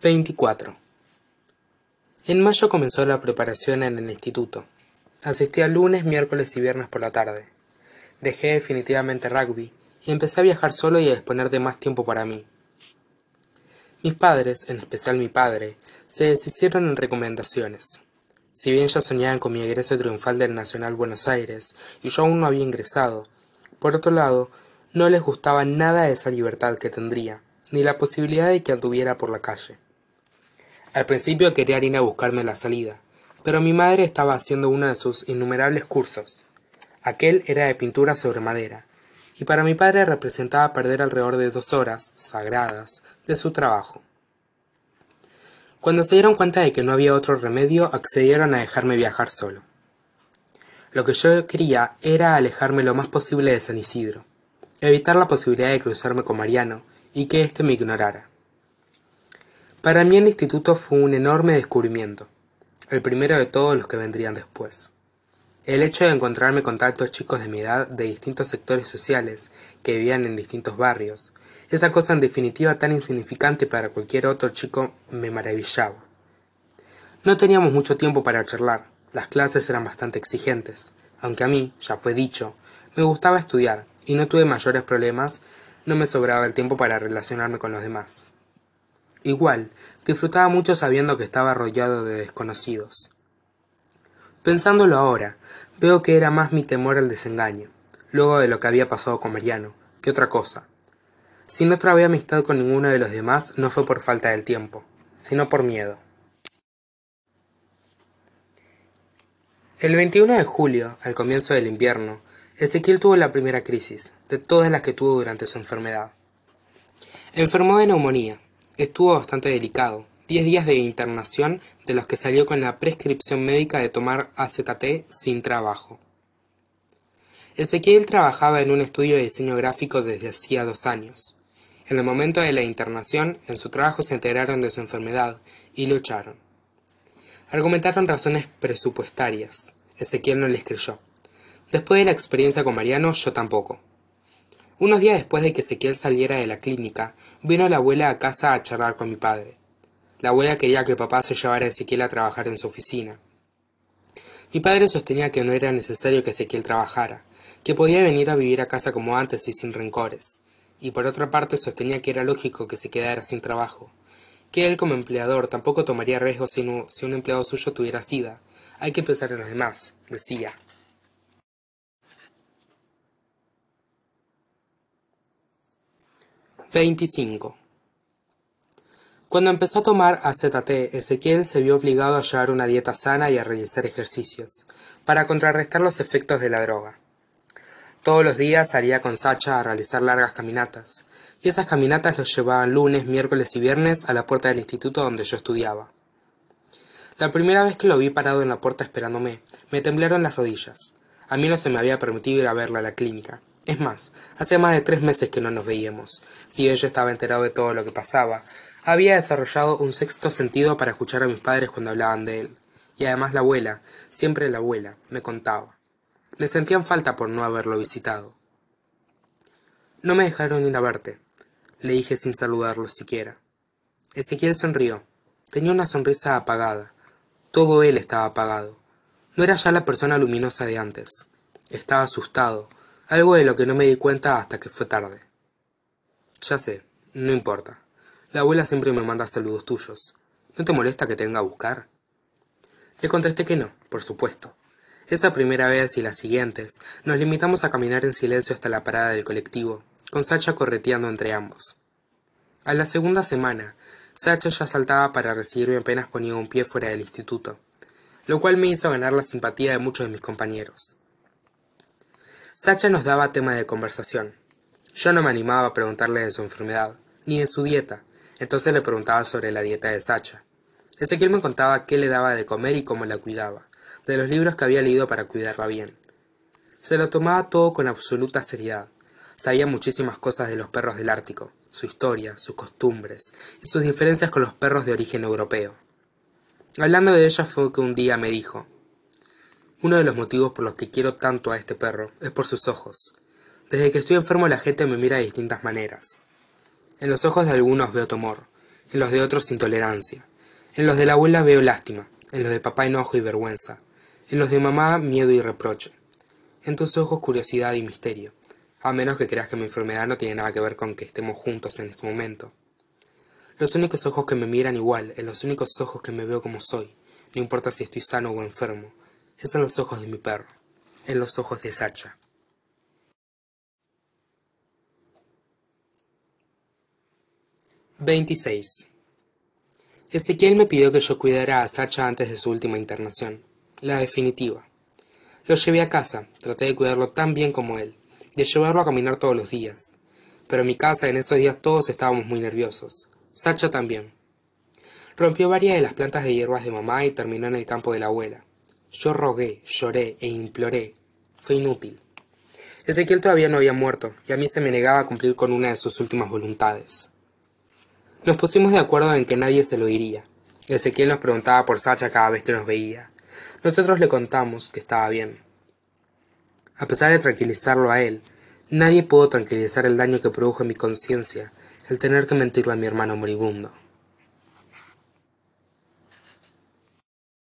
24. En mayo comenzó la preparación en el instituto. Asistía lunes, miércoles y viernes por la tarde. Dejé definitivamente rugby y empecé a viajar solo y a disponer de más tiempo para mí. Mis padres, en especial mi padre, se deshicieron en recomendaciones. Si bien ya soñaban con mi egreso triunfal del Nacional Buenos Aires y yo aún no había ingresado, por otro lado, no les gustaba nada esa libertad que tendría, ni la posibilidad de que anduviera por la calle. Al principio quería ir a buscarme la salida, pero mi madre estaba haciendo uno de sus innumerables cursos. Aquel era de pintura sobre madera, y para mi padre representaba perder alrededor de dos horas, sagradas, de su trabajo. Cuando se dieron cuenta de que no había otro remedio, accedieron a dejarme viajar solo. Lo que yo quería era alejarme lo más posible de San Isidro, evitar la posibilidad de cruzarme con Mariano y que éste me ignorara. Para mí el instituto fue un enorme descubrimiento, el primero de todos los que vendrían después. El hecho de encontrarme con tantos chicos de mi edad de distintos sectores sociales que vivían en distintos barrios, esa cosa en definitiva tan insignificante para cualquier otro chico me maravillaba. No teníamos mucho tiempo para charlar, las clases eran bastante exigentes, aunque a mí, ya fue dicho, me gustaba estudiar y no tuve mayores problemas, no me sobraba el tiempo para relacionarme con los demás. Igual, disfrutaba mucho sabiendo que estaba arrollado de desconocidos. Pensándolo ahora, veo que era más mi temor al desengaño, luego de lo que había pasado con Mariano, que otra cosa. Si no trabé amistad con ninguno de los demás, no fue por falta del tiempo, sino por miedo. El 21 de julio, al comienzo del invierno, Ezequiel tuvo la primera crisis, de todas las que tuvo durante su enfermedad. Enfermó de neumonía, Estuvo bastante delicado. Diez días de internación de los que salió con la prescripción médica de tomar AZT sin trabajo. Ezequiel trabajaba en un estudio de diseño gráfico desde hacía dos años. En el momento de la internación, en su trabajo se enteraron de su enfermedad y lo echaron. Argumentaron razones presupuestarias. Ezequiel no les creyó. Después de la experiencia con Mariano, yo tampoco. Unos días después de que Ezequiel saliera de la clínica, vino la abuela a casa a charlar con mi padre. La abuela quería que papá se llevara a Ezequiel a trabajar en su oficina. Mi padre sostenía que no era necesario que Ezequiel trabajara, que podía venir a vivir a casa como antes y sin rencores, y por otra parte sostenía que era lógico que se quedara sin trabajo, que él como empleador tampoco tomaría riesgos si, si un empleado suyo tuviera sida. Hay que pensar en los demás, decía. 25. Cuando empezó a tomar AZT, Ezequiel se vio obligado a llevar una dieta sana y a realizar ejercicios, para contrarrestar los efectos de la droga. Todos los días salía con Sacha a realizar largas caminatas, y esas caminatas los llevaban lunes, miércoles y viernes a la puerta del instituto donde yo estudiaba. La primera vez que lo vi parado en la puerta esperándome, me temblaron las rodillas. A mí no se me había permitido ir a verlo a la clínica, es más, hace más de tres meses que no nos veíamos. Si bien yo estaba enterado de todo lo que pasaba, había desarrollado un sexto sentido para escuchar a mis padres cuando hablaban de él. Y además la abuela, siempre la abuela, me contaba. Me sentían falta por no haberlo visitado. No me dejaron ir a verte, le dije sin saludarlo siquiera. Ezequiel sonrió. Tenía una sonrisa apagada. Todo él estaba apagado. No era ya la persona luminosa de antes. Estaba asustado, algo de lo que no me di cuenta hasta que fue tarde. Ya sé, no importa. La abuela siempre me manda saludos tuyos. ¿No te molesta que te venga a buscar? Le contesté que no, por supuesto. Esa primera vez y las siguientes nos limitamos a caminar en silencio hasta la parada del colectivo, con Sacha correteando entre ambos. A la segunda semana, Sacha ya saltaba para recibirme apenas ponía un pie fuera del instituto, lo cual me hizo ganar la simpatía de muchos de mis compañeros. Sacha nos daba tema de conversación. Yo no me animaba a preguntarle de su enfermedad, ni de su dieta, entonces le preguntaba sobre la dieta de Sacha. Ezequiel me contaba qué le daba de comer y cómo la cuidaba, de los libros que había leído para cuidarla bien. Se lo tomaba todo con absoluta seriedad. Sabía muchísimas cosas de los perros del Ártico, su historia, sus costumbres y sus diferencias con los perros de origen europeo. Hablando de ella fue que un día me dijo uno de los motivos por los que quiero tanto a este perro es por sus ojos. Desde que estoy enfermo la gente me mira de distintas maneras. En los ojos de algunos veo temor, en los de otros intolerancia. En los de la abuela veo lástima, en los de papá enojo y vergüenza, en los de mamá miedo y reproche. En tus ojos curiosidad y misterio, a menos que creas que mi enfermedad no tiene nada que ver con que estemos juntos en este momento. Los únicos ojos que me miran igual, en los únicos ojos que me veo como soy, no importa si estoy sano o enfermo, es en los ojos de mi perro, en los ojos de Sacha. 26. Ezequiel me pidió que yo cuidara a Sacha antes de su última internación, la definitiva. Lo llevé a casa, traté de cuidarlo tan bien como él, de llevarlo a caminar todos los días. Pero en mi casa en esos días todos estábamos muy nerviosos. Sacha también. Rompió varias de las plantas de hierbas de mamá y terminó en el campo de la abuela. Yo rogué, lloré e imploré. Fue inútil. Ezequiel todavía no había muerto, y a mí se me negaba a cumplir con una de sus últimas voluntades. Nos pusimos de acuerdo en que nadie se lo diría. Ezequiel nos preguntaba por Sacha cada vez que nos veía. Nosotros le contamos que estaba bien. A pesar de tranquilizarlo a él, nadie pudo tranquilizar el daño que produjo en mi conciencia el tener que mentirle a mi hermano moribundo.